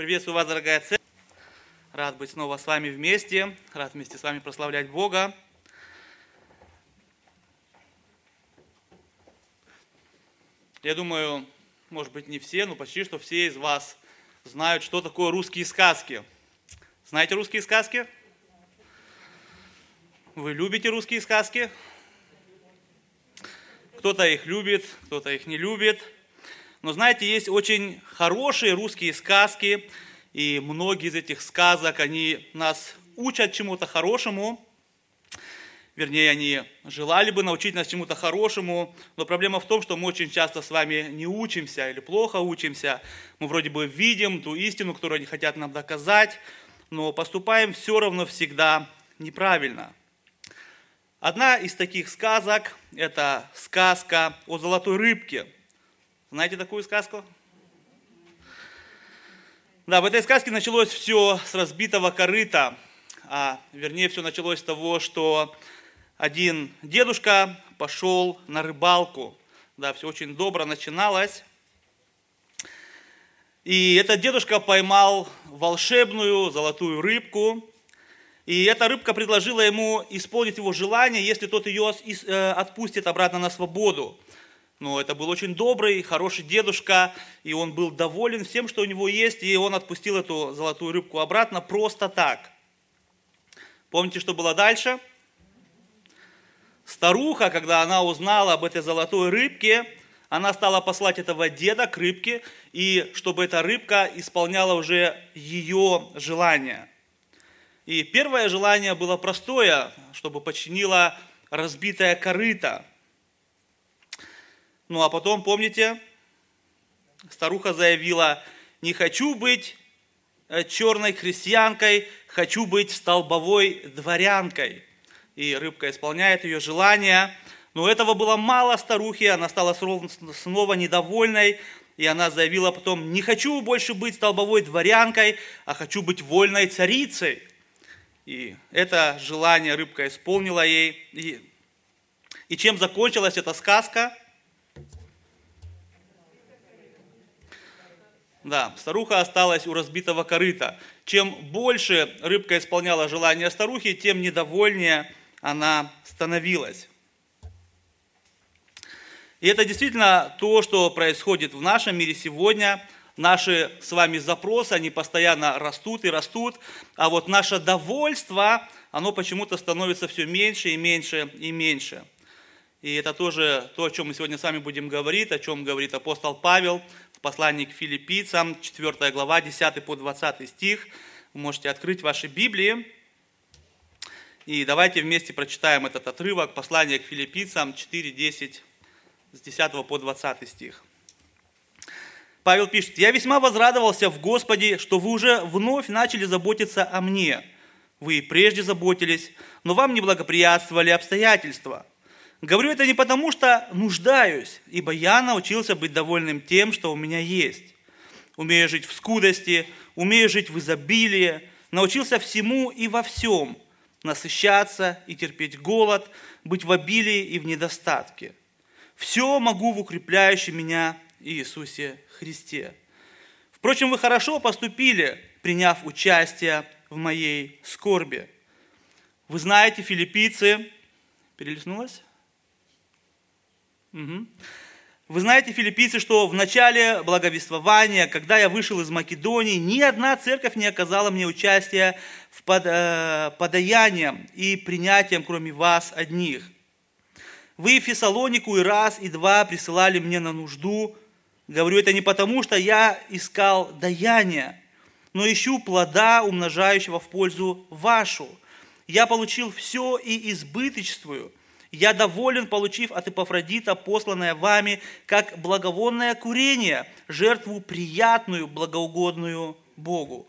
Приветствую вас, дорогая церковь. Рад быть снова с вами вместе. Рад вместе с вами прославлять Бога. Я думаю, может быть, не все, но почти что все из вас знают, что такое русские сказки. Знаете русские сказки? Вы любите русские сказки? Кто-то их любит, кто-то их не любит. Но знаете, есть очень хорошие русские сказки, и многие из этих сказок, они нас учат чему-то хорошему, вернее, они желали бы научить нас чему-то хорошему, но проблема в том, что мы очень часто с вами не учимся или плохо учимся. Мы вроде бы видим ту истину, которую они хотят нам доказать, но поступаем все равно всегда неправильно. Одна из таких сказок – это сказка о золотой рыбке. Знаете такую сказку? Да, в этой сказке началось все с разбитого корыта, а вернее все началось с того, что один дедушка пошел на рыбалку. Да, все очень добро начиналось. И этот дедушка поймал волшебную золотую рыбку. И эта рыбка предложила ему исполнить его желание, если тот ее э, отпустит обратно на свободу. Но это был очень добрый, хороший дедушка, и он был доволен всем, что у него есть, и он отпустил эту золотую рыбку обратно просто так. Помните, что было дальше? Старуха, когда она узнала об этой золотой рыбке, она стала послать этого деда к рыбке, и чтобы эта рыбка исполняла уже ее желание. И первое желание было простое, чтобы починила разбитое корыто. Ну а потом, помните, старуха заявила, не хочу быть э, черной христианкой, хочу быть столбовой дворянкой и рыбка исполняет ее желания. Но этого было мало старухе, она стала снова недовольной, и она заявила потом, не хочу больше быть столбовой дворянкой, а хочу быть вольной царицей. И это желание рыбка исполнила ей. И, и чем закончилась эта сказка? Да, старуха осталась у разбитого корыта. Чем больше рыбка исполняла желание старухи, тем недовольнее она становилась. И это действительно то, что происходит в нашем мире сегодня. Наши с вами запросы, они постоянно растут и растут, а вот наше довольство, оно почему-то становится все меньше и меньше и меньше. И это тоже то, о чем мы сегодня с вами будем говорить, о чем говорит апостол Павел в послании к филиппийцам, 4 глава, 10 по 20 стих. Вы можете открыть ваши Библии. И давайте вместе прочитаем этот отрывок, послание к филиппийцам 4, 10, с 10 по 20 стих. Павел пишет, «Я весьма возрадовался в Господе, что вы уже вновь начали заботиться о мне. Вы и прежде заботились, но вам не благоприятствовали обстоятельства. Говорю это не потому, что нуждаюсь, ибо я научился быть довольным тем, что у меня есть. Умею жить в скудости, умею жить в изобилии, научился всему и во всем – насыщаться и терпеть голод, быть в обилии и в недостатке. Все могу в укрепляющем меня Иисусе Христе. Впрочем, вы хорошо поступили, приняв участие в моей скорби. Вы знаете, филиппийцы, перелистнулась? Угу. Вы знаете, филиппийцы, что в начале благовествования, когда я вышел из Македонии, ни одна церковь не оказала мне участия в под, э, подаянием и принятием, кроме вас одних. Вы Фессалонику и раз, и два присылали мне на нужду. Говорю это не потому, что я искал даяния, но ищу плода, умножающего в пользу вашу. Я получил все и избыточствую – я доволен, получив от Эпофродита, посланное вами, как благовонное курение, жертву приятную, благоугодную Богу.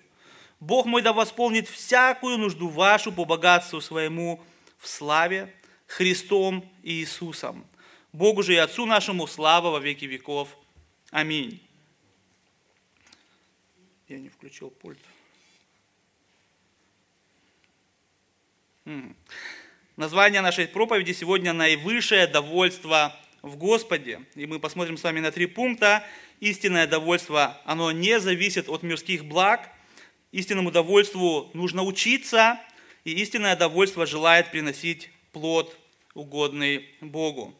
Бог мой да восполнит всякую нужду вашу по богатству своему в славе Христом и Иисусом. Богу же и Отцу нашему слава во веки веков. Аминь. Я не включил пульт. Название нашей проповеди сегодня «Наивысшее довольство в Господе». И мы посмотрим с вами на три пункта. истинное довольство, оно не зависит от мирских благ. Истинному довольству нужно учиться, и истинное довольство желает приносить плод, угодный Богу.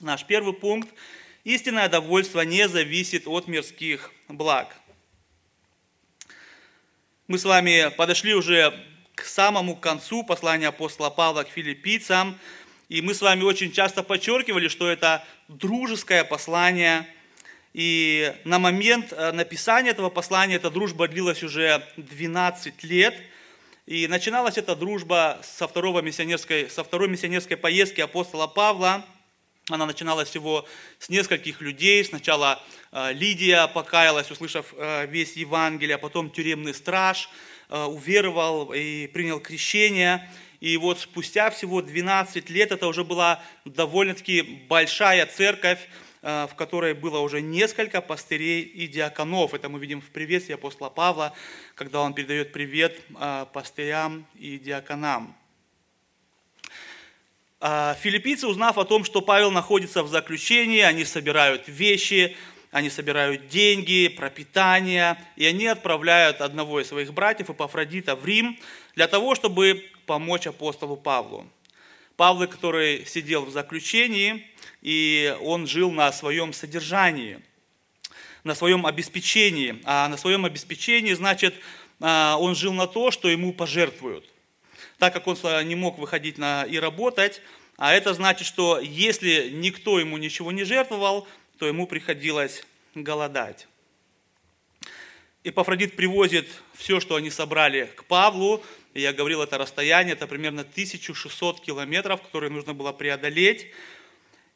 Наш первый пункт. Истинное довольство не зависит от мирских благ. Мы с вами подошли уже к самому концу послания апостола Павла к филиппийцам, и мы с вами очень часто подчеркивали, что это дружеское послание, и на момент э, написания этого послания эта дружба длилась уже 12 лет, и начиналась эта дружба со, второго миссионерской, со второй миссионерской поездки апостола Павла. Она начиналась всего с нескольких людей. Сначала э, Лидия покаялась, услышав э, весь Евангелие, а потом тюремный страж – уверовал и принял крещение. И вот спустя всего 12 лет это уже была довольно-таки большая церковь, э, в которой было уже несколько пастырей и диаконов. Это мы видим в приветствии апостола Павла, когда он передает привет э, пастырям и диаконам. Филиппийцы, узнав о том, что Павел находится в заключении, они собирают вещи, они собирают деньги, пропитание, и они отправляют одного из своих братьев, Эпафродита, в Рим для того, чтобы помочь апостолу Павлу. Павел, который сидел в заключении, и он жил на своем содержании, на своем обеспечении. А на своем обеспечении, значит, а, он жил на то, что ему пожертвуют. Так как он не мог выходить на, и работать, а это значит, что если никто ему ничего не жертвовал, то ему приходилось голодать. Эпафродит привозит все, что они собрали к Павлу. Я говорил, это расстояние, это примерно 1600 километров, которые нужно было преодолеть.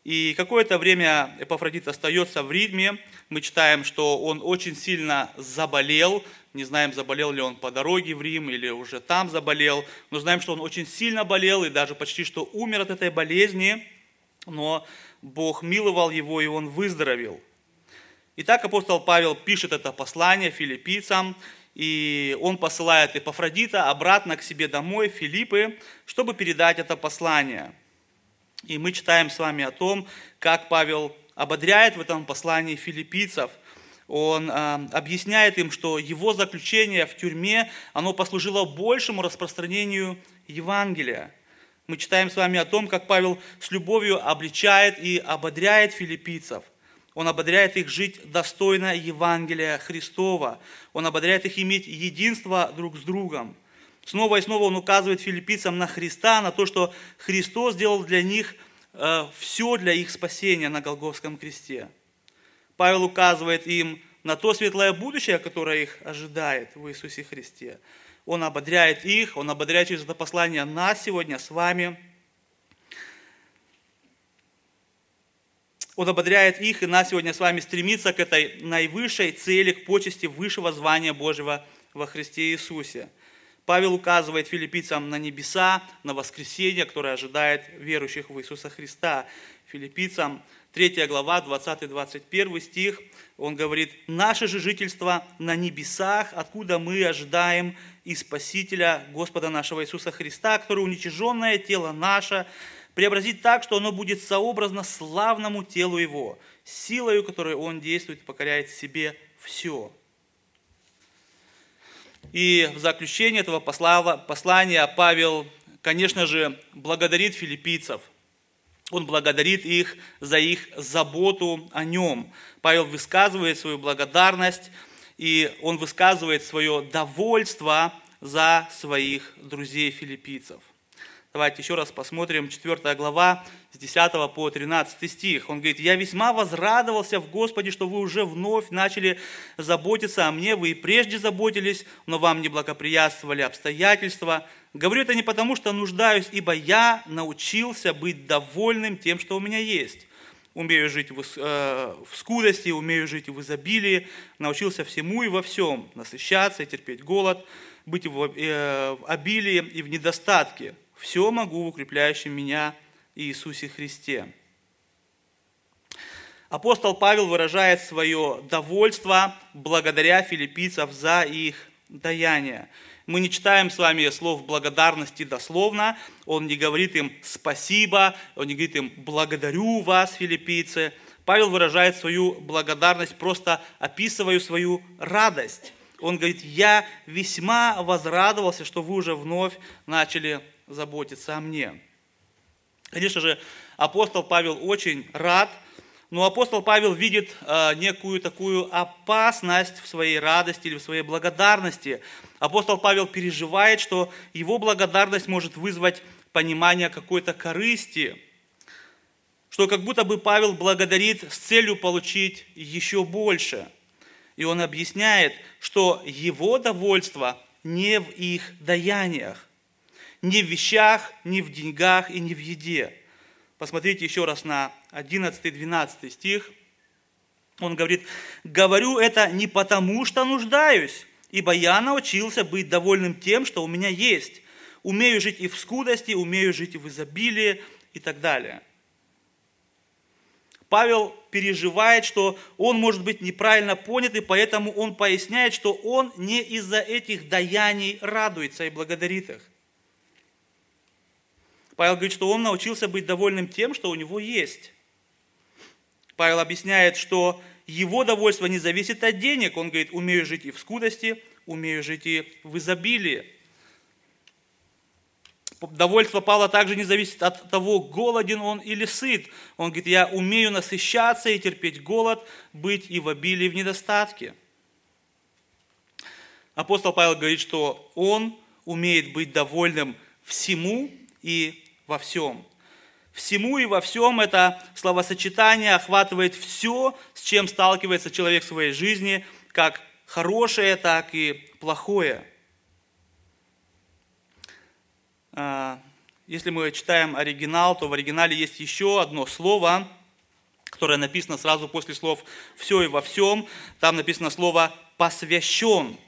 И какое-то время Эпафродит остается в Ридме. Мы читаем, что он очень сильно заболел. Не знаем, заболел ли он по дороге в Рим или уже там заболел. Но знаем, что он очень сильно болел и даже почти что умер от этой болезни. Но Бог миловал его, и он выздоровел. Итак, апостол Павел пишет это послание филиппийцам, и он посылает Эпафродита обратно к себе домой, Филиппы, чтобы передать это послание. И мы читаем с вами о том, как Павел ободряет в этом послании филиппийцев. Он э, объясняет им, что его заключение в тюрьме, оно послужило большему распространению Евангелия. Мы читаем с вами о том, как Павел с любовью обличает и ободряет филиппийцев. Он ободряет их жить достойно Евангелия Христова. Он ободряет их иметь единство друг с другом. Снова и снова он указывает филиппийцам на Христа, на то, что Христос сделал для них э, все для их спасения на Голгофском кресте. Павел указывает им на то светлое будущее, которое их ожидает в Иисусе Христе. Он ободряет их, Он ободряет через это послание нас сегодня с вами. Он ободряет их и нас сегодня с вами стремиться к этой наивысшей цели, к почести высшего звания Божьего во Христе Иисусе. Павел указывает филиппийцам на небеса, на воскресение, которое ожидает верующих в Иисуса Христа. Филиппийцам 3 глава, 20-21 стих, он говорит, «Наше же жительство на небесах, откуда мы ожидаем и Спасителя Господа нашего Иисуса Христа, который уничиженное тело наше преобразит так, что оно будет сообразно славному телу Его, силою, которой Он действует покоряет себе все». И в заключение этого послания Павел, конечно же, благодарит филиппийцев – он благодарит их за их заботу о нем. Павел высказывает свою благодарность, и он высказывает свое довольство за своих друзей-филиппийцев. Давайте еще раз посмотрим 4 глава с 10 по 13 стих. Он говорит, «Я весьма возрадовался в Господе, что вы уже вновь начали заботиться о мне. Вы и прежде заботились, но вам не благоприятствовали обстоятельства. Говорю это не потому, что нуждаюсь, ибо я научился быть довольным тем, что у меня есть. Умею жить в, э, в скудости, умею жить в изобилии, научился всему и во всем, насыщаться и терпеть голод, быть в, э, в обилии и в недостатке. Все могу в укрепляющем меня Иисусе Христе. Апостол Павел выражает свое довольство благодаря филиппийцев за их даяние. Мы не читаем с вами слов благодарности дословно. Он не говорит им спасибо, он не говорит им благодарю вас, филиппийцы. Павел выражает свою благодарность, просто описывая свою радость. Он говорит, я весьма возрадовался, что вы уже вновь начали заботиться о мне. Конечно же, апостол Павел очень рад, но апостол Павел видит э, некую такую опасность в своей радости или в своей благодарности. Апостол Павел переживает, что его благодарность может вызвать понимание какой-то корысти, что как будто бы Павел благодарит с целью получить еще больше. И он объясняет, что его довольство не в их даяниях, не в вещах, не в деньгах и не в еде. Посмотрите еще раз на 11-12 стих. Он говорит, «Говорю это не потому, что нуждаюсь, ибо я научился быть довольным тем, что у меня есть, умею жить и в скудости, умею жить и в изобилии и так далее. Павел переживает, что он может быть неправильно понят, и поэтому он поясняет, что он не из-за этих даяний радуется и благодарит их. Павел говорит, что он научился быть довольным тем, что у него есть. Павел объясняет, что его довольство не зависит от денег. Он говорит, умею жить и в скудости, умею жить и в изобилии. Довольство Павла также не зависит от того, голоден он или сыт. Он говорит, я умею насыщаться и терпеть голод, быть и в обилии, и в недостатке. Апостол Павел говорит, что он умеет быть довольным всему и во всем. Всему и во всем это словосочетание охватывает все, с чем сталкивается человек в своей жизни, как хорошее, так и плохое – а, если мы читаем оригинал, то в оригинале есть еще одно слово, которое написано сразу после слов «все и во всем». Там написано слово «посвящен».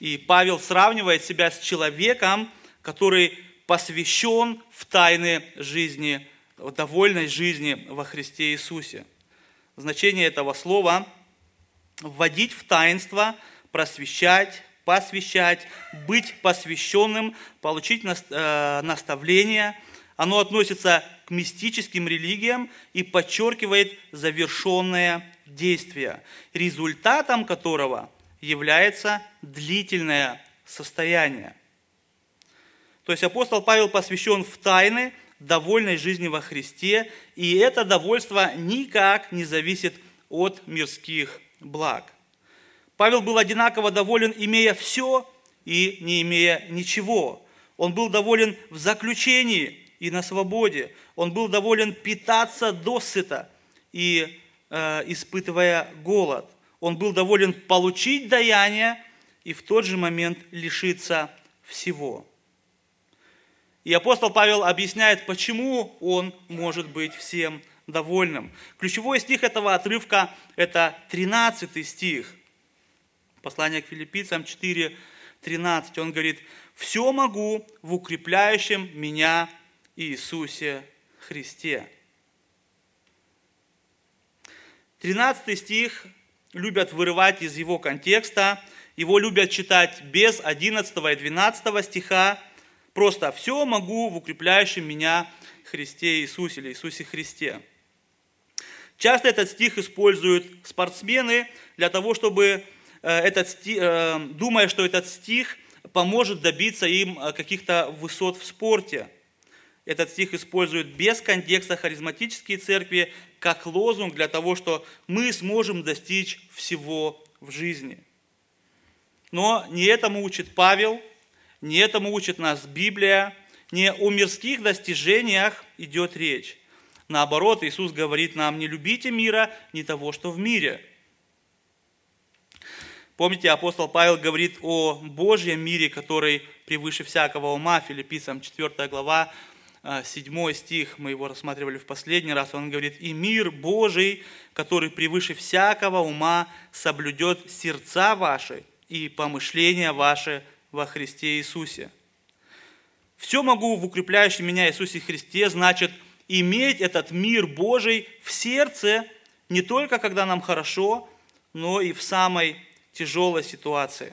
И Павел сравнивает себя с человеком, который посвящен в тайны жизни, довольной жизни во Христе Иисусе. Значение этого слова – вводить в таинство, просвещать, посвящать, быть посвященным, получить э, наставление. Оно относится к мистическим религиям и подчеркивает завершенное действие, результатом которого является длительное состояние. То есть апостол Павел посвящен в тайны довольной жизни во Христе, и это довольство никак не зависит от мирских благ. Павел был одинаково доволен, имея все и не имея ничего. Он был доволен в заключении и на свободе. Он был доволен питаться досыта и э, испытывая голод. Он был доволен получить даяние и в тот же момент лишиться всего. И апостол Павел объясняет, почему он может быть всем довольным. Ключевой стих этого отрывка – это 13 стих. Послание к филиппийцам 4, 13. Он говорит, «Все могу в укрепляющем меня Иисусе Христе». 13 стих любят вырывать из его контекста, его любят читать без 11 и 12 стиха, просто «все могу в укрепляющем меня Христе Иисусе» или Иисусе Христе. Часто этот стих используют спортсмены для того, чтобы Э, этот стих, э, думая, что этот стих поможет добиться им э, каких-то высот в спорте. Этот стих используют без контекста харизматические церкви как лозунг для того, что мы сможем достичь всего в жизни. Но не этому учит Павел, не этому учит нас Библия, не о мирских достижениях идет речь. Наоборот, Иисус говорит нам, не любите мира, не того, что в мире – Помните, апостол Павел говорит о Божьем мире, который превыше всякого ума, филиппийцам 4 глава, 7 э, стих, мы его рассматривали в последний раз, он говорит, «И мир Божий, который превыше всякого ума, соблюдет сердца ваши и помышления ваши во Христе Иисусе». Все могу в укрепляющем меня Иисусе Христе, значит, иметь этот мир Божий в сердце, не только когда нам хорошо, но и в самой тяжелой ситуации.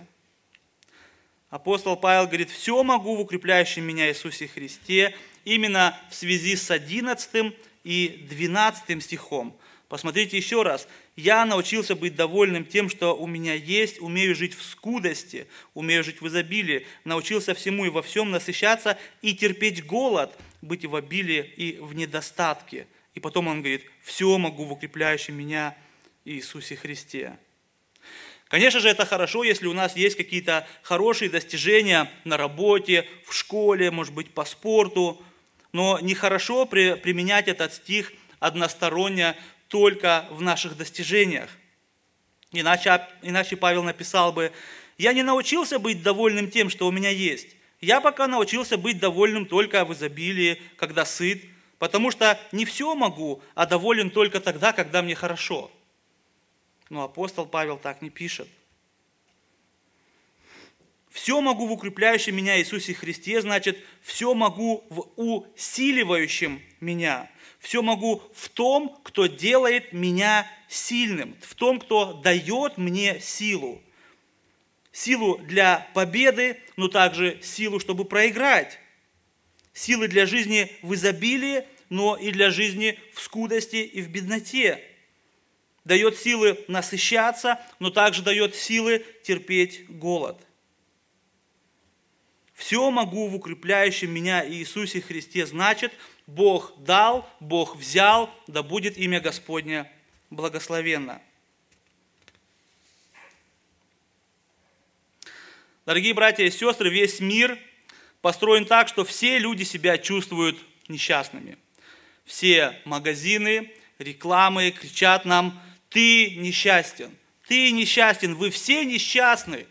Апостол Павел говорит, все могу в укрепляющем меня Иисусе Христе, именно в связи с 11 и 12 стихом. Посмотрите еще раз. Я научился быть довольным тем, что у меня есть, умею жить в скудости, умею жить в изобилии, научился всему и во всем насыщаться и терпеть голод, быть в обилии и в недостатке. И потом он говорит, все могу в укрепляющем меня Иисусе Христе. Конечно же, это хорошо, если у нас есть какие-то хорошие достижения на работе, в школе, может быть, по спорту, но нехорошо применять этот стих односторонне только в наших достижениях. Иначе, иначе Павел написал бы, «Я не научился быть довольным тем, что у меня есть. Я пока научился быть довольным только в изобилии, когда сыт, потому что не все могу, а доволен только тогда, когда мне хорошо». Но апостол Павел так не пишет. Все могу в укрепляющем меня Иисусе Христе, значит, все могу в усиливающем меня. Все могу в том, кто делает меня сильным, в том, кто дает мне силу. Силу для победы, но также силу, чтобы проиграть. Силы для жизни в изобилии, но и для жизни в скудости и в бедноте дает силы насыщаться, но также дает силы терпеть голод. Все могу в укрепляющем меня Иисусе Христе, значит, Бог дал, Бог взял, да будет имя Господне благословенно. Дорогие братья и сестры, весь мир построен так, что все люди себя чувствуют несчастными. Все магазины, рекламы кричат нам ты несчастен. Ты несчастен. Вы все несчастны.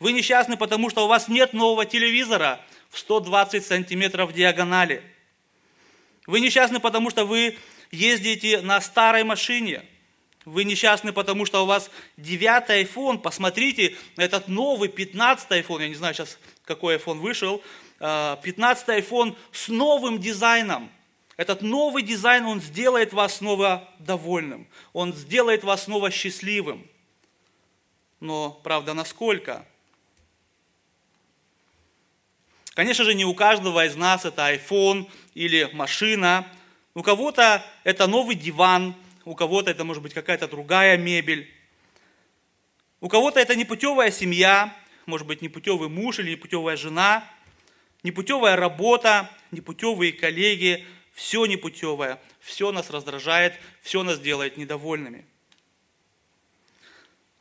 Вы несчастны, потому что у вас нет нового телевизора в 120 сантиметров диагонали. Вы несчастны, потому что вы ездите на старой машине. Вы несчастны, потому что у вас девятый iPhone. Посмотрите, этот новый 15 iPhone, я не знаю сейчас, какой iPhone вышел, 15 а, iPhone с новым дизайном – этот новый дизайн, он сделает вас снова довольным. Он сделает вас снова счастливым. Но, правда, насколько? Конечно же, не у каждого из нас это iPhone или машина. У кого-то это новый диван, у кого-то это может быть какая-то другая мебель. У кого-то это непутевая семья, может быть непутевый муж или непутевая жена, непутевая работа, непутевые коллеги, все непутевое, все нас раздражает, все нас делает недовольными.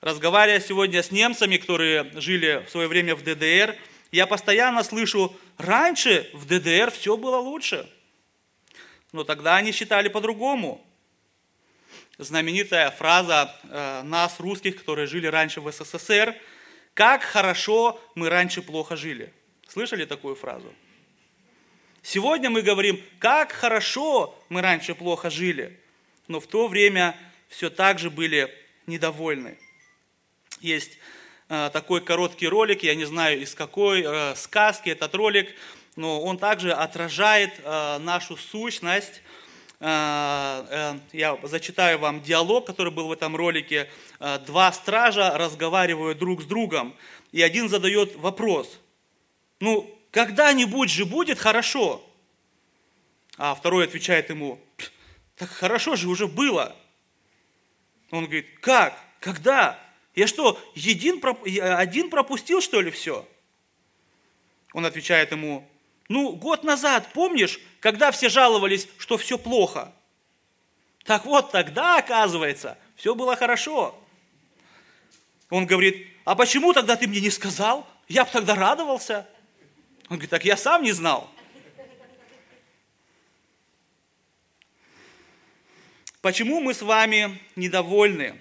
Разговаривая сегодня с немцами, которые жили в свое время в ДДР, я постоянно слышу, раньше в ДДР все было лучше. Но тогда они считали по-другому. Знаменитая фраза э, нас, русских, которые жили раньше в СССР, «Как хорошо мы раньше плохо жили». Слышали такую фразу? Сегодня мы говорим, как хорошо мы раньше плохо жили, но в то время все так же были недовольны. Есть такой короткий ролик, я не знаю из какой э, сказки этот ролик, но он также отражает э, нашу сущность. Я зачитаю вам диалог, который был в этом ролике. Два стража разговаривают друг с другом, и один задает вопрос. Ну, когда-нибудь же будет хорошо. А второй отвечает ему, так хорошо же уже было. Он говорит, как? Когда? Я что, един, один пропустил, что ли, все? Он отвечает ему, ну, год назад, помнишь, когда все жаловались, что все плохо? Так вот, тогда, оказывается, все было хорошо. Он говорит, а почему тогда ты мне не сказал? Я бы тогда радовался. Он говорит, так я сам не знал. Почему мы с вами недовольны?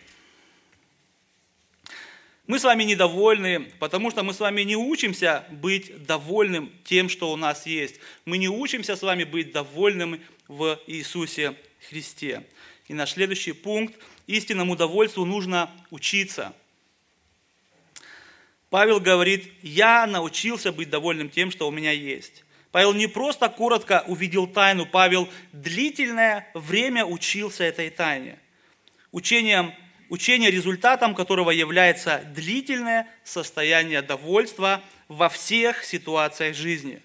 Мы с вами недовольны, потому что мы с вами не учимся быть довольным тем, что у нас есть. Мы не учимся с вами быть довольным в Иисусе Христе. И наш следующий пункт – истинному довольству нужно учиться – Павел говорит, я научился быть довольным тем, что у меня есть. Павел не просто коротко увидел тайну, Павел длительное время учился этой тайне. Учением, учение, результатом которого является длительное состояние довольства во всех ситуациях жизни.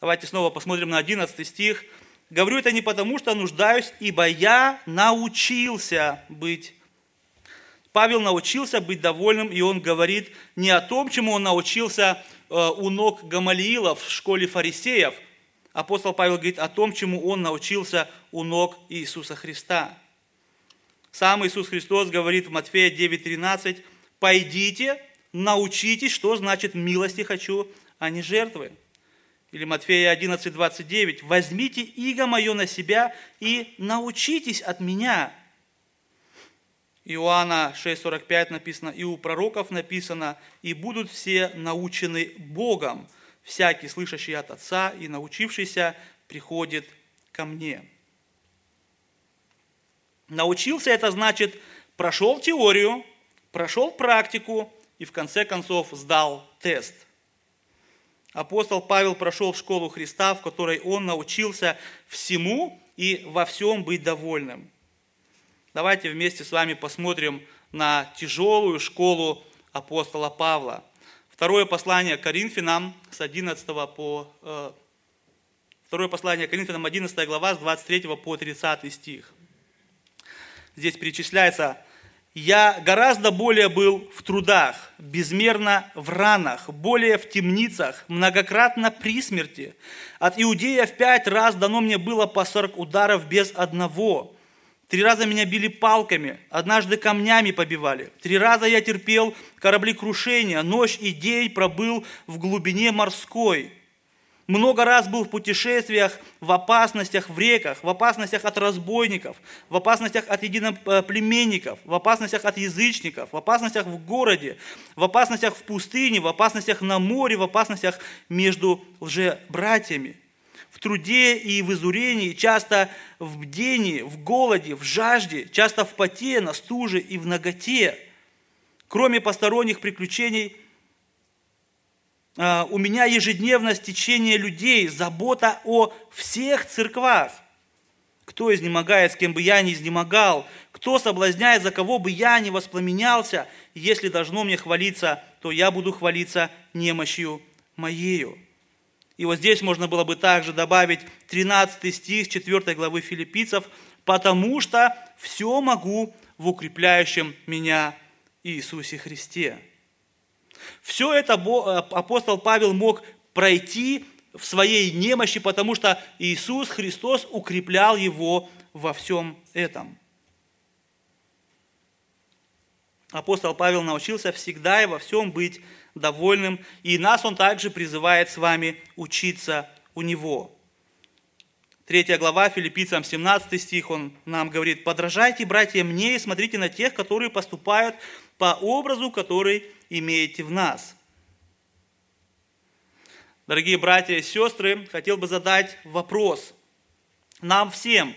Давайте снова посмотрим на 11 стих. Говорю это не потому, что нуждаюсь, ибо я научился быть. Павел научился быть довольным, и он говорит не о том, чему он научился э, у ног Гамалиила в школе фарисеев. Апостол Павел говорит о том, чему он научился у ног Иисуса Христа. Сам Иисус Христос говорит в Матфея 9:13, «Пойдите, научитесь, что значит милости хочу, а не жертвы». Или Матфея 11, 29. «Возьмите иго мое на себя и научитесь от меня». Иоанна 6,45 написано, «И у пророков написано, и будут все научены Богом. Всякий, слышащий от Отца и научившийся, приходит ко мне». Научился это значит, прошел теорию, прошел практику и в конце концов сдал тест – Апостол Павел прошел школу Христа, в которой он научился всему и во всем быть довольным. Давайте вместе с вами посмотрим на тяжелую школу апостола Павла. Второе послание Коринфянам с 11 по... Э, второе послание Коринфянам 11 глава с 23 по 30 стих. Здесь перечисляется я гораздо более был в трудах, безмерно в ранах, более в темницах, многократно при смерти. От Иудея в пять раз дано мне было по сорок ударов без одного. Три раза меня били палками, однажды камнями побивали. Три раза я терпел кораблекрушение, ночь и день пробыл в глубине морской – много раз был в путешествиях, в опасностях в реках, в опасностях от разбойников, в опасностях от единоплеменников, в опасностях от язычников, в опасностях в городе, в опасностях в пустыне, в опасностях на море, в опасностях между лжебратьями. В труде и в изурении, часто в бдении, в голоде, в жажде, часто в поте, на стуже и в ноготе. Кроме посторонних приключений – у меня ежедневно стечение людей, забота о всех церквах. Кто изнемогает, с кем бы я ни изнемогал, кто соблазняет, за кого бы я ни воспламенялся, если должно мне хвалиться, то я буду хвалиться немощью моею. И вот здесь можно было бы также добавить 13 стих 4 главы филиппийцев, «Потому что все могу в укрепляющем меня Иисусе Христе». Все это э, апостол Павел мог пройти в своей немощи, потому что Иисус Христос укреплял его во всем этом. Апостол Павел научился всегда и во всем быть довольным, и нас он также призывает с вами учиться у него. Третья глава, филиппийцам 17 стих, он нам говорит, «Подражайте, братья, мне и смотрите на тех, которые поступают по образу, который имеете в нас». Дорогие братья и сестры, хотел бы задать вопрос нам всем.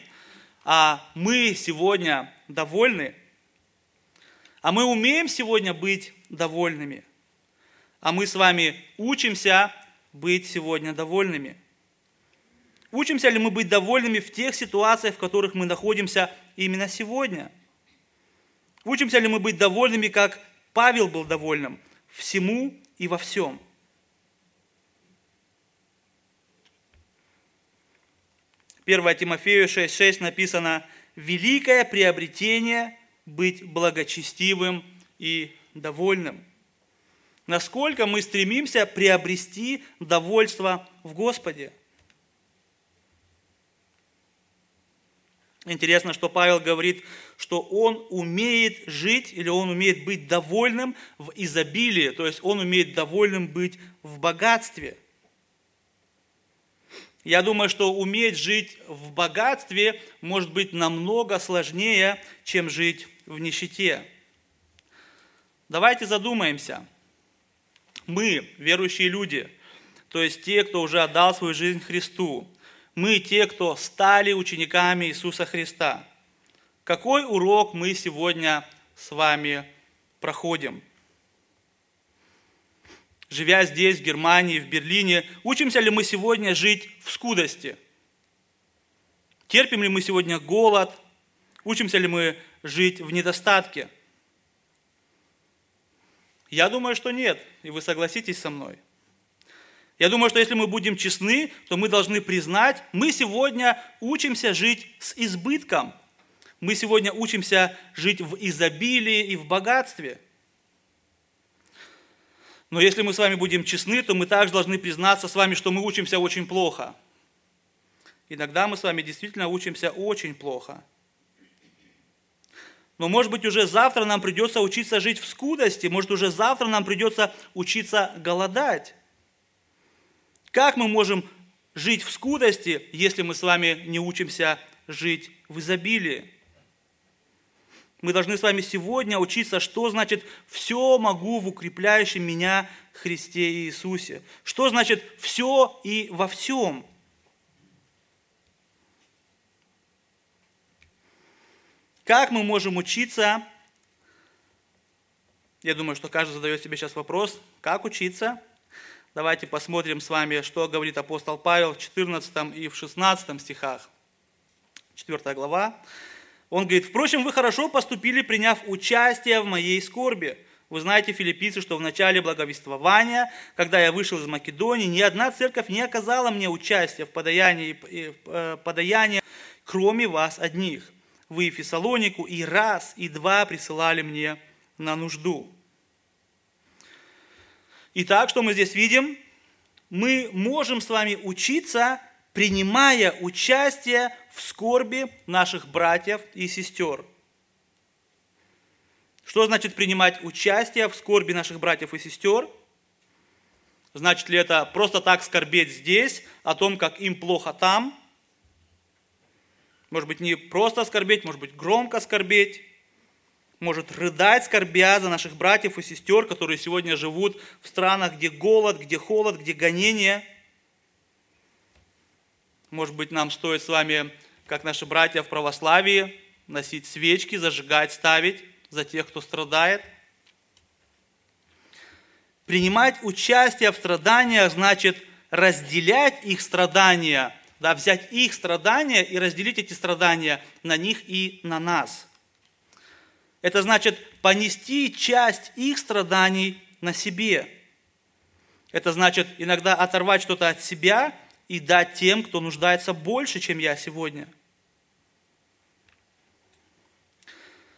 А мы сегодня довольны? А мы умеем сегодня быть довольными? А мы с вами учимся быть сегодня довольными? Учимся ли мы быть довольными в тех ситуациях, в которых мы находимся именно сегодня? Учимся ли мы быть довольными, как Павел был довольным, всему и во всем? 1 Тимофею 6,6 написано «Великое приобретение – быть благочестивым и довольным». Насколько мы стремимся приобрести довольство в Господе – Интересно, что Павел говорит, что он умеет жить или он умеет быть довольным в изобилии, то есть он умеет довольным быть в богатстве. Я думаю, что уметь жить в богатстве может быть намного сложнее, чем жить в нищете. Давайте задумаемся. Мы, верующие люди, то есть те, кто уже отдал свою жизнь Христу, мы те, кто стали учениками Иисуса Христа. Какой урок мы сегодня с вами проходим? Живя здесь, в Германии, в Берлине, учимся ли мы сегодня жить в скудости? Терпим ли мы сегодня голод? Учимся ли мы жить в недостатке? Я думаю, что нет, и вы согласитесь со мной – Я думаю, что если мы будем честны, то мы должны признать, мы сегодня учимся жить с избытком. Мы сегодня учимся жить в изобилии и в богатстве. Но если мы с вами будем честны, то мы также должны признаться с вами, что мы учимся очень плохо. Иногда мы с вами действительно учимся очень плохо. Но может быть уже завтра нам придется учиться жить в скудости, может уже завтра нам придется учиться голодать. Как мы можем жить в скудости, если мы с вами не учимся жить в изобилии? Мы должны с вами сегодня учиться, что значит «все могу в укрепляющем меня Христе Иисусе». Что значит «все и во всем». Как мы можем учиться? Я думаю, что каждый задает себе сейчас вопрос, как учиться? Давайте посмотрим с вами, что говорит апостол Павел в 14 и в 16 стихах. 4 глава. Он говорит, впрочем, вы хорошо поступили, приняв участие в моей скорби. Вы знаете, филиппийцы, что в начале благовествования, когда я вышел из Македонии, ни одна церковь не оказала мне участия в подаянии, в э, подаянии кроме вас одних. Вы и Фессалонику и раз, и два присылали мне на нужду. Итак, что мы здесь видим? Мы можем с вами учиться принимая участие в скорби наших братьев и сестер. Что значит принимать участие в скорби наших братьев и сестер? Значит ли это просто так скорбеть здесь, о том, как им плохо там? Может быть, не просто скорбеть, может быть, громко скорбеть. Может рыдать, скорбя за наших братьев и сестер, которые сегодня живут в странах, где голод, где холод, где гонение – может быть, нам стоит с вами, как наши братья в православии, носить свечки, зажигать, ставить за тех, кто страдает. Принимать участие в страданиях значит разделять их страдания, да, взять их страдания и разделить эти страдания на них и на нас. Это значит понести часть их страданий на себе. Это значит иногда оторвать что-то от себя и дать тем, кто нуждается больше, чем я сегодня.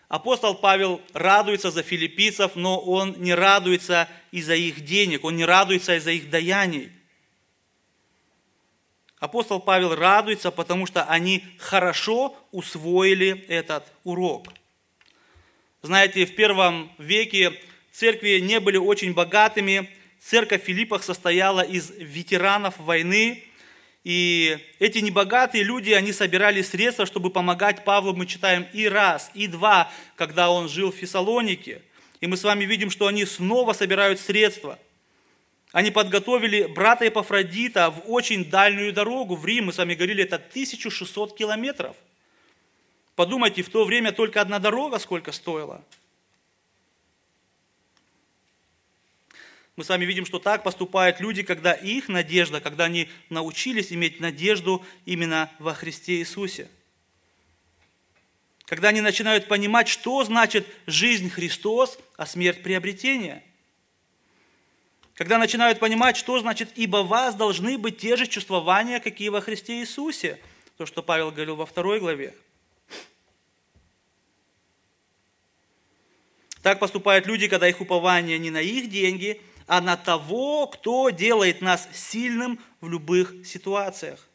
Апостол Павел радуется за филиппийцев, но он не радуется из-за их денег, он не радуется из-за их даяний. Апостол Павел радуется, потому что они хорошо усвоили этот урок. Знаете, в первом веке церкви не были очень богатыми. Церковь в Филиппах состояла из ветеранов войны, и эти небогатые люди, они собирали средства, чтобы помогать Павлу. Мы читаем и раз, и два, когда он жил в Фессалонике. И мы с вами видим, что они снова собирают средства. Они подготовили брата Эпофродита в очень дальнюю дорогу в Рим. Мы с вами говорили, это 1600 километров. Подумайте, в то время только одна дорога сколько стоила – Мы с вами видим, что так поступают люди, когда их надежда, когда они научились иметь надежду именно во Христе Иисусе. Когда они начинают понимать, что значит жизнь Христос, а смерть приобретение. Когда начинают понимать, что значит «ибо вас должны быть те же чувствования, какие во Христе Иисусе». То, что Павел говорил во второй главе. Так поступают люди, когда их упование не на их деньги – а на того, кто делает нас сильным в любых ситуациях.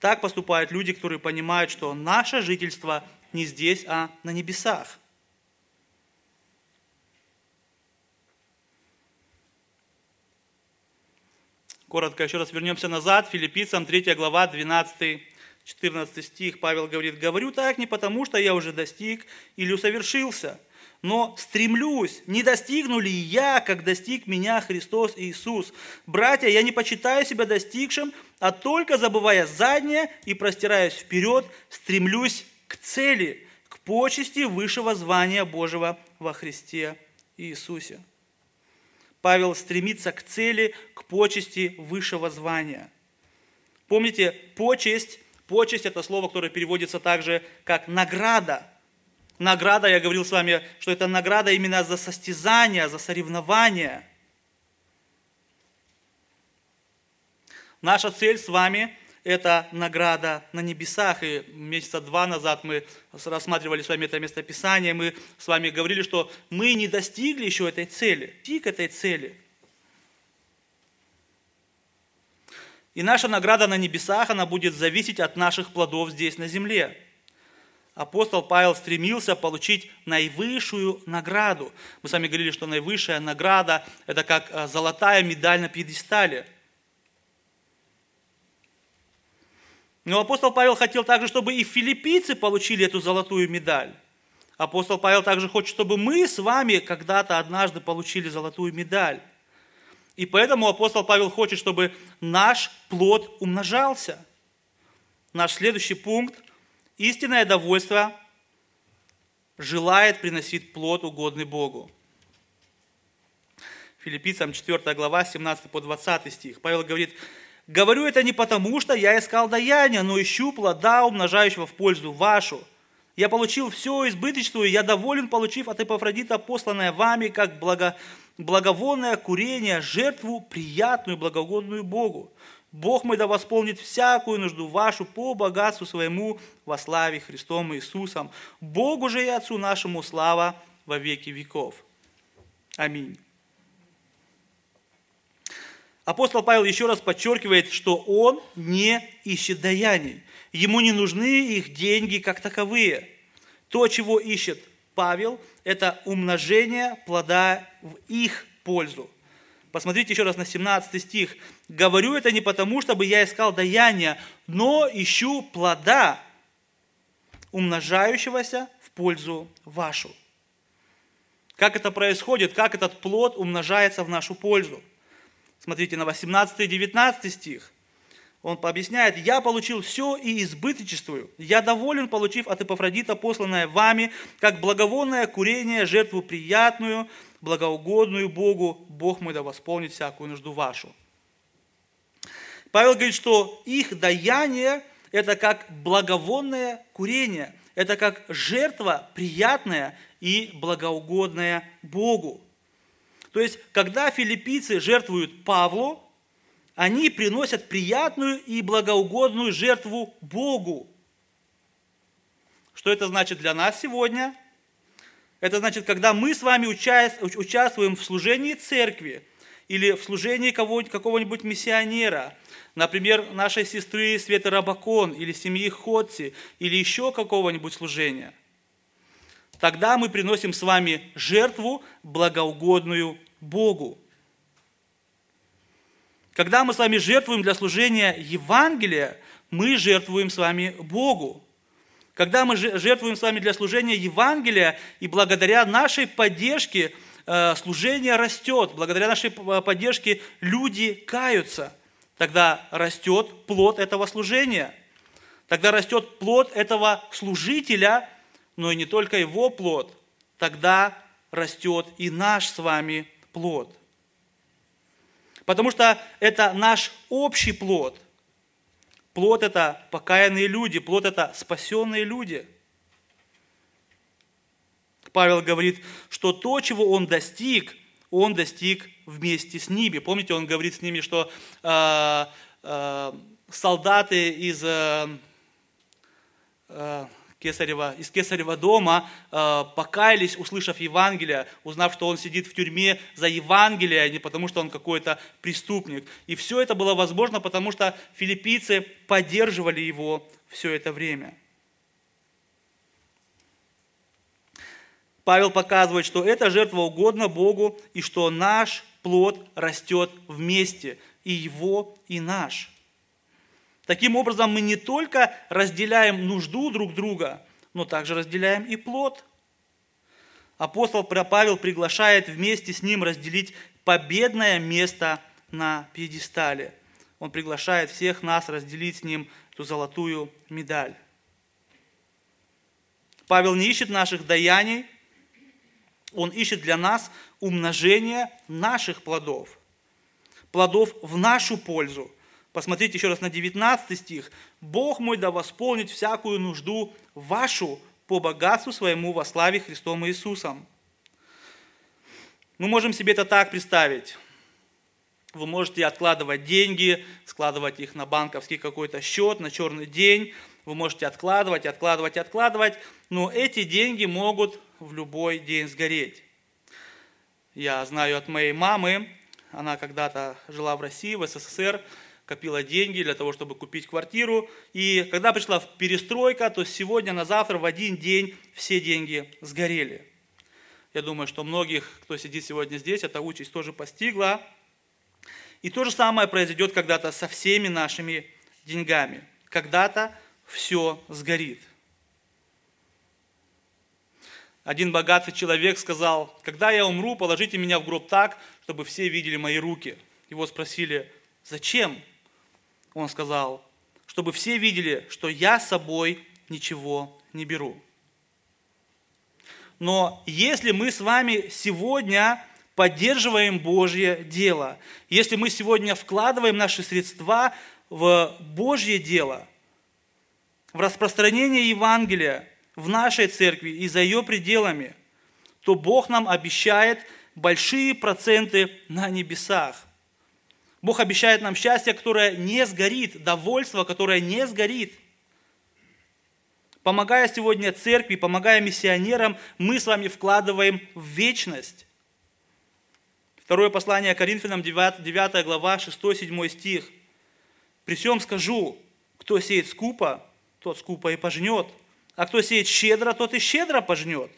Так поступают люди, которые понимают, что наше жительство не здесь, а на небесах. Коротко еще раз вернемся назад. Филиппийцам 3 глава, 12 14 стих. Павел говорит, «Говорю так не потому, что я уже достиг или усовершился, но стремлюсь, не достигну ли я, как достиг меня Христос Иисус. Братья, я не почитаю себя достигшим, а только забывая заднее и простираясь вперед, стремлюсь к цели, к почести высшего звания Божьего во Христе Иисусе. Павел стремится к цели, к почести высшего звания. Помните, почесть, почесть – это слово, которое переводится также как награда – Награда, я говорил с вами, что это награда именно за состязание, за соревнования. Наша цель с вами – это награда на небесах. И месяца два назад мы рассматривали с вами это местописание, мы с вами говорили, что мы не достигли еще этой цели, достиг этой цели. И наша награда на небесах, она будет зависеть от наших плодов здесь на земле апостол Павел стремился получить наивысшую награду. Мы с вами говорили, что наивысшая награда – это как э, золотая медаль на пьедестале. Но апостол Павел хотел также, чтобы и филиппийцы получили эту золотую медаль. Апостол Павел также хочет, чтобы мы с вами когда-то однажды получили золотую медаль. И поэтому апостол Павел хочет, чтобы наш плод умножался. Наш следующий пункт Истинное довольство желает приносить плод, угодный Богу. Филиппийцам 4 глава, 17 по 20 стих. Павел говорит, «Говорю это не потому, что я искал даяния, но ищу плода, умножающего в пользу вашу. Я получил все избыточную, я доволен, получив от Эпофродита, посланное вами, как благо, благовонное курение, жертву приятную, благогодную Богу. Бог мой да восполнит всякую нужду вашу по богатству своему во славе Христом Иисусом. Богу же и Отцу нашему слава во веки веков. Аминь. Апостол Павел еще раз подчеркивает, что он не ищет даяний. Ему не нужны их деньги как таковые. То, чего ищет Павел, это умножение плода в их пользу. Посмотрите еще раз на 17 стих. «Говорю это не потому, чтобы я искал даяния, но ищу плода, умножающегося в пользу вашу». Как это происходит, как этот плод умножается в нашу пользу? Смотрите на 18 и 19 стих. Он пообъясняет, «Я получил все и избыточествую. Я доволен, получив от Эпофродита посланное вами, как благовонное курение, жертву приятную, благоугодную Богу, Бог мой да восполнит всякую нужду вашу. Павел говорит, что их даяние – это как благовонное курение, это как жертва приятная и благоугодная Богу. То есть, когда филиппийцы жертвуют Павлу, они приносят приятную и благоугодную жертву Богу. Что это значит для нас сегодня? Это значит, когда мы с вами участвуем в служении церкви или в служении какого-нибудь миссионера, например, нашей сестры Светы Рабакон или семьи Ходси, или еще какого-нибудь служения, тогда мы приносим с вами жертву, благоугодную Богу. Когда мы с вами жертвуем для служения Евангелия, мы жертвуем с вами Богу. Когда мы жертвуем с вами для служения Евангелия, и благодаря нашей поддержке э, служение растет, благодаря нашей поддержке люди каются, тогда растет плод этого служения. Тогда растет плод этого служителя, но и не только его плод, тогда растет и наш с вами плод. Потому что это наш общий плод. Плод – это покаянные люди, плод – это спасенные люди. Павел говорит, что то, чего он достиг, он достиг вместе с ними. Помните, он говорит с ними, что э, э, солдаты из э, э, Кесарева, из Кесарева дома э, покаялись, услышав Евангелие, узнав, что он сидит в тюрьме за Евангелие, а не потому, что он какой-то преступник. И все это было возможно, потому что филиппийцы поддерживали его все это время. Павел показывает, что эта жертва угодна Богу, и что наш плод растет вместе, и его, и наш – Таким образом, мы не только разделяем нужду друг друга, но также разделяем и плод. Апостол Павел приглашает вместе с ним разделить победное место на пьедестале. Он приглашает всех нас разделить с ним эту золотую медаль. Павел не ищет наших даяний, он ищет для нас умножение наших плодов, плодов в нашу пользу – Посмотрите еще раз на 19 стих. «Бог мой да восполнит всякую нужду вашу по богатству своему во славе Христом Иисусом». Мы можем себе это так представить. Вы можете откладывать деньги, складывать их на банковский какой-то счет, на черный день. Вы можете откладывать, откладывать, откладывать. Но эти деньги могут в любой день сгореть. Я знаю от моей мамы, она когда-то жила в России, в СССР, копила деньги для того, чтобы купить квартиру. И когда пришла перестройка, то сегодня на завтра в один день все деньги сгорели. Я думаю, что многих, кто сидит сегодня здесь, эта участь тоже постигла. И то же самое произойдет когда-то со всеми нашими деньгами. Когда-то все сгорит. Один богатый человек сказал, когда я умру, положите меня в гроб так, чтобы все видели мои руки. Его спросили, зачем? Он сказал, чтобы все видели, что я с собой ничего не беру. Но если мы с вами сегодня поддерживаем Божье дело, если мы сегодня вкладываем наши средства в Божье дело, в распространение Евангелия в нашей церкви и за ее пределами, то Бог нам обещает большие проценты на небесах. Бог обещает нам счастье, которое не сгорит, довольство, которое не сгорит. Помогая сегодня церкви, помогая миссионерам, мы с вами вкладываем в вечность. Второе послание Коринфянам, 9, 9 глава, 6-7 стих. «При всем скажу, кто сеет скупо, тот скупо и пожнет, а кто сеет щедро, тот и щедро пожнет.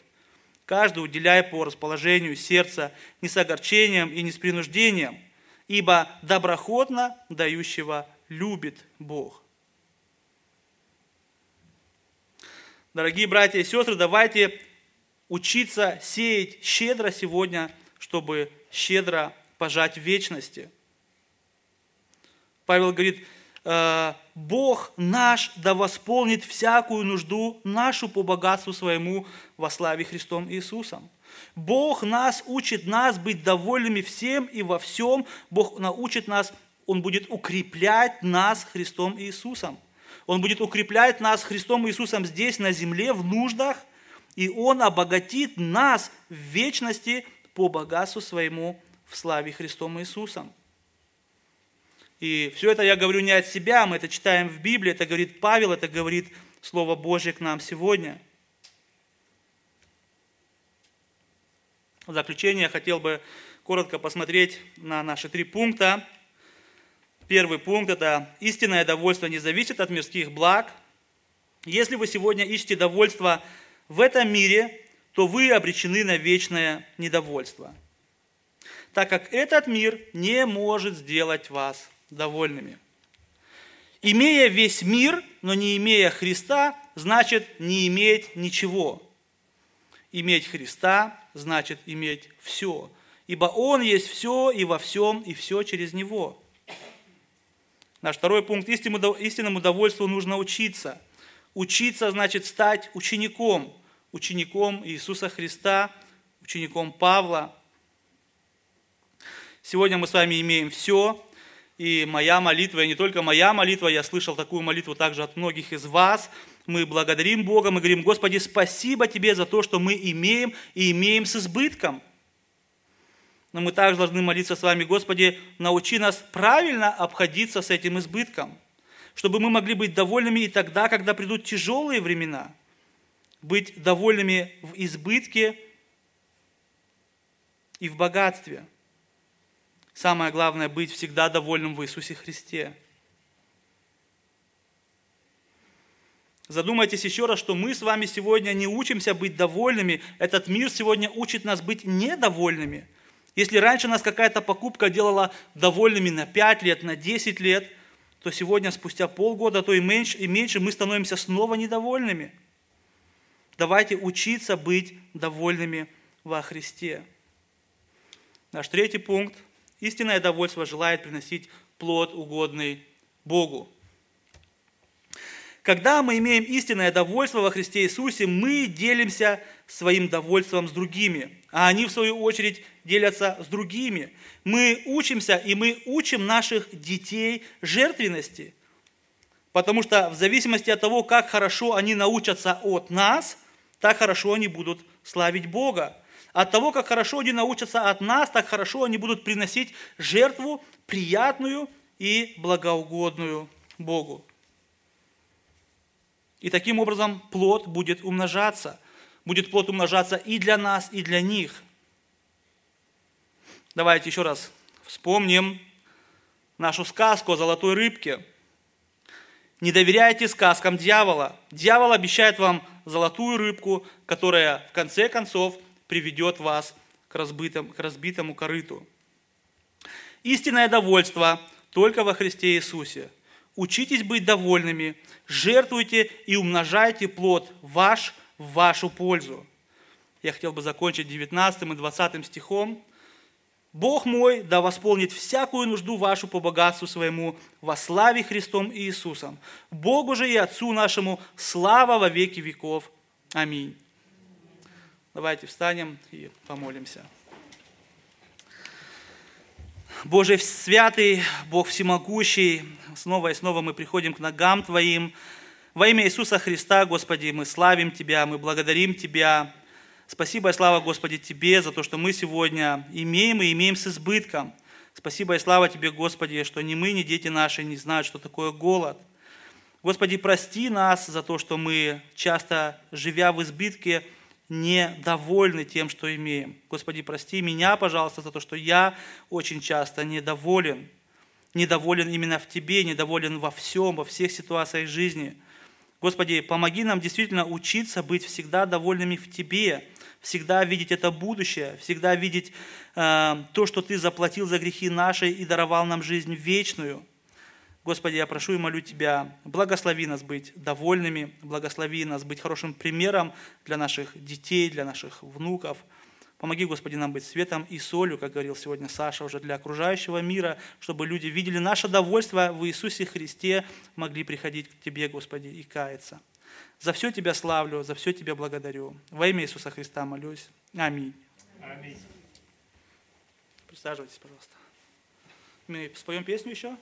Каждый уделяя по расположению сердца, не с огорчением и не с принуждением, ибо доброходно дающего любит Бог». Дорогие братья и сестры, давайте учиться сеять щедро сегодня, чтобы щедро пожать вечности. Павел говорит, «Э, Бог наш да восполнит всякую нужду нашу по богатству своему во славе Христом Иисусом. Бог нас учит нас быть довольными всем и во всем. Бог научит нас, Он будет укреплять нас Христом Иисусом. Он будет укреплять нас Христом Иисусом здесь, на земле, в нуждах, и Он обогатит нас в вечности по богатству своему в славе Христом Иисусом. И все это я говорю не от себя, мы это читаем в Библии, это говорит Павел, это говорит Слово Божье к нам сегодня. В заключение я хотел бы коротко посмотреть на наши три пункта. Первый пункт – это истинное довольство не зависит от мирских благ. Если вы сегодня ищете довольство в этом мире, то вы обречены на вечное недовольство, так как этот мир не может сделать вас довольными. Имея весь мир, но не имея Христа, значит не иметь ничего. Иметь Христа значит иметь все, ибо Он есть все и во всем, и все через Него. Наш второй пункт. Истинному довольству нужно учиться. Учиться значит стать учеником – учеником Иисуса Христа, учеником Павла. Сегодня мы с вами имеем все, и моя молитва, и не только моя молитва, я слышал такую молитву также от многих из вас. Мы благодарим Бога, мы говорим, Господи, спасибо Тебе за то, что мы имеем и имеем с избытком. Но мы также должны молиться с вами, Господи, научи нас правильно обходиться с этим избытком, чтобы мы могли быть довольными и тогда, когда придут тяжелые времена – быть довольными в избытке и в богатстве. Самое главное – быть всегда довольным в Иисусе Христе. Задумайтесь еще раз, что мы с вами сегодня не учимся быть довольными. Этот мир сегодня учит нас быть недовольными. Если раньше нас какая-то покупка делала довольными на 5 лет, на 10 лет, то сегодня, спустя полгода, то и меньше, и меньше мы становимся снова недовольными – Давайте учиться быть довольными во Христе. Наш третий пункт. Истинное довольство желает приносить плод, угодный Богу. Когда мы имеем истинное довольство во Христе Иисусе, мы делимся своим довольством с другими, а они, в свою очередь, делятся с другими. Мы учимся, и мы учим наших детей жертвенности, потому что в зависимости от того, как хорошо они научатся от нас – так хорошо они будут славить Бога. От того, как хорошо они научатся от нас, так хорошо они будут приносить жертву приятную и благоугодную Богу. И таким образом плод будет умножаться. Будет плод умножаться и для нас, и для них. Давайте еще раз вспомним нашу сказку о золотой рыбке. Не доверяйте сказкам дьявола. Дьявол обещает вам золотую рыбку, которая в конце концов приведет вас к, разбитому, к разбитому корыту. Истинное довольство только во Христе Иисусе. Учитесь быть довольными, жертвуйте и умножайте плод ваш в вашу пользу. Я хотел бы закончить 19 и 20 стихом. Бог мой да восполнит всякую нужду вашу по богатству своему во славе Христом Иисусом. Богу же и Отцу нашему слава во веки веков. Аминь. Давайте встанем и помолимся. Боже святый, Бог всемогущий, снова и снова мы приходим к ногам Твоим. Во имя Иисуса Христа, Господи, мы славим Тебя, мы благодарим Тебя. Спасибо и слава, Господи, Тебе за то, что мы сегодня имеем и имеем с избытком. Спасибо и слава Тебе, Господи, что ни мы, ни дети наши не знают, что такое голод. Господи, прости нас за то, что мы часто, живя в избытке, недовольны тем, что имеем. Господи, прости меня, пожалуйста, за то, что я очень часто недоволен. Недоволен именно в Тебе, недоволен во всем, во всех ситуациях жизни. Господи, помоги нам действительно учиться быть всегда довольными в Тебе, всегда видеть это будущее, всегда видеть э, то, что Ты заплатил за грехи наши и даровал нам жизнь вечную – Господи, я прошу и молю Тебя, благослови нас быть довольными, благослови нас быть хорошим примером для наших детей, для наших внуков. Помоги, Господи, нам быть светом и солью, как говорил сегодня Саша, уже для окружающего мира, чтобы люди видели наше довольство в Иисусе Христе, могли приходить к Тебе, Господи, и каяться. За все Тебя славлю, за все Тебя благодарю. Во имя Иисуса Христа молюсь. Аминь. Аминь. Присаживайтесь, пожалуйста. Мы споем песню еще?